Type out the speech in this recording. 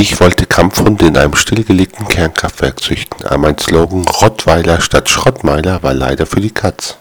Ich wollte Kampfhunde in einem stillgelegten Kernkraftwerk züchten, aber mein Slogan Rottweiler statt Schrottmeiler war leider für die Katz.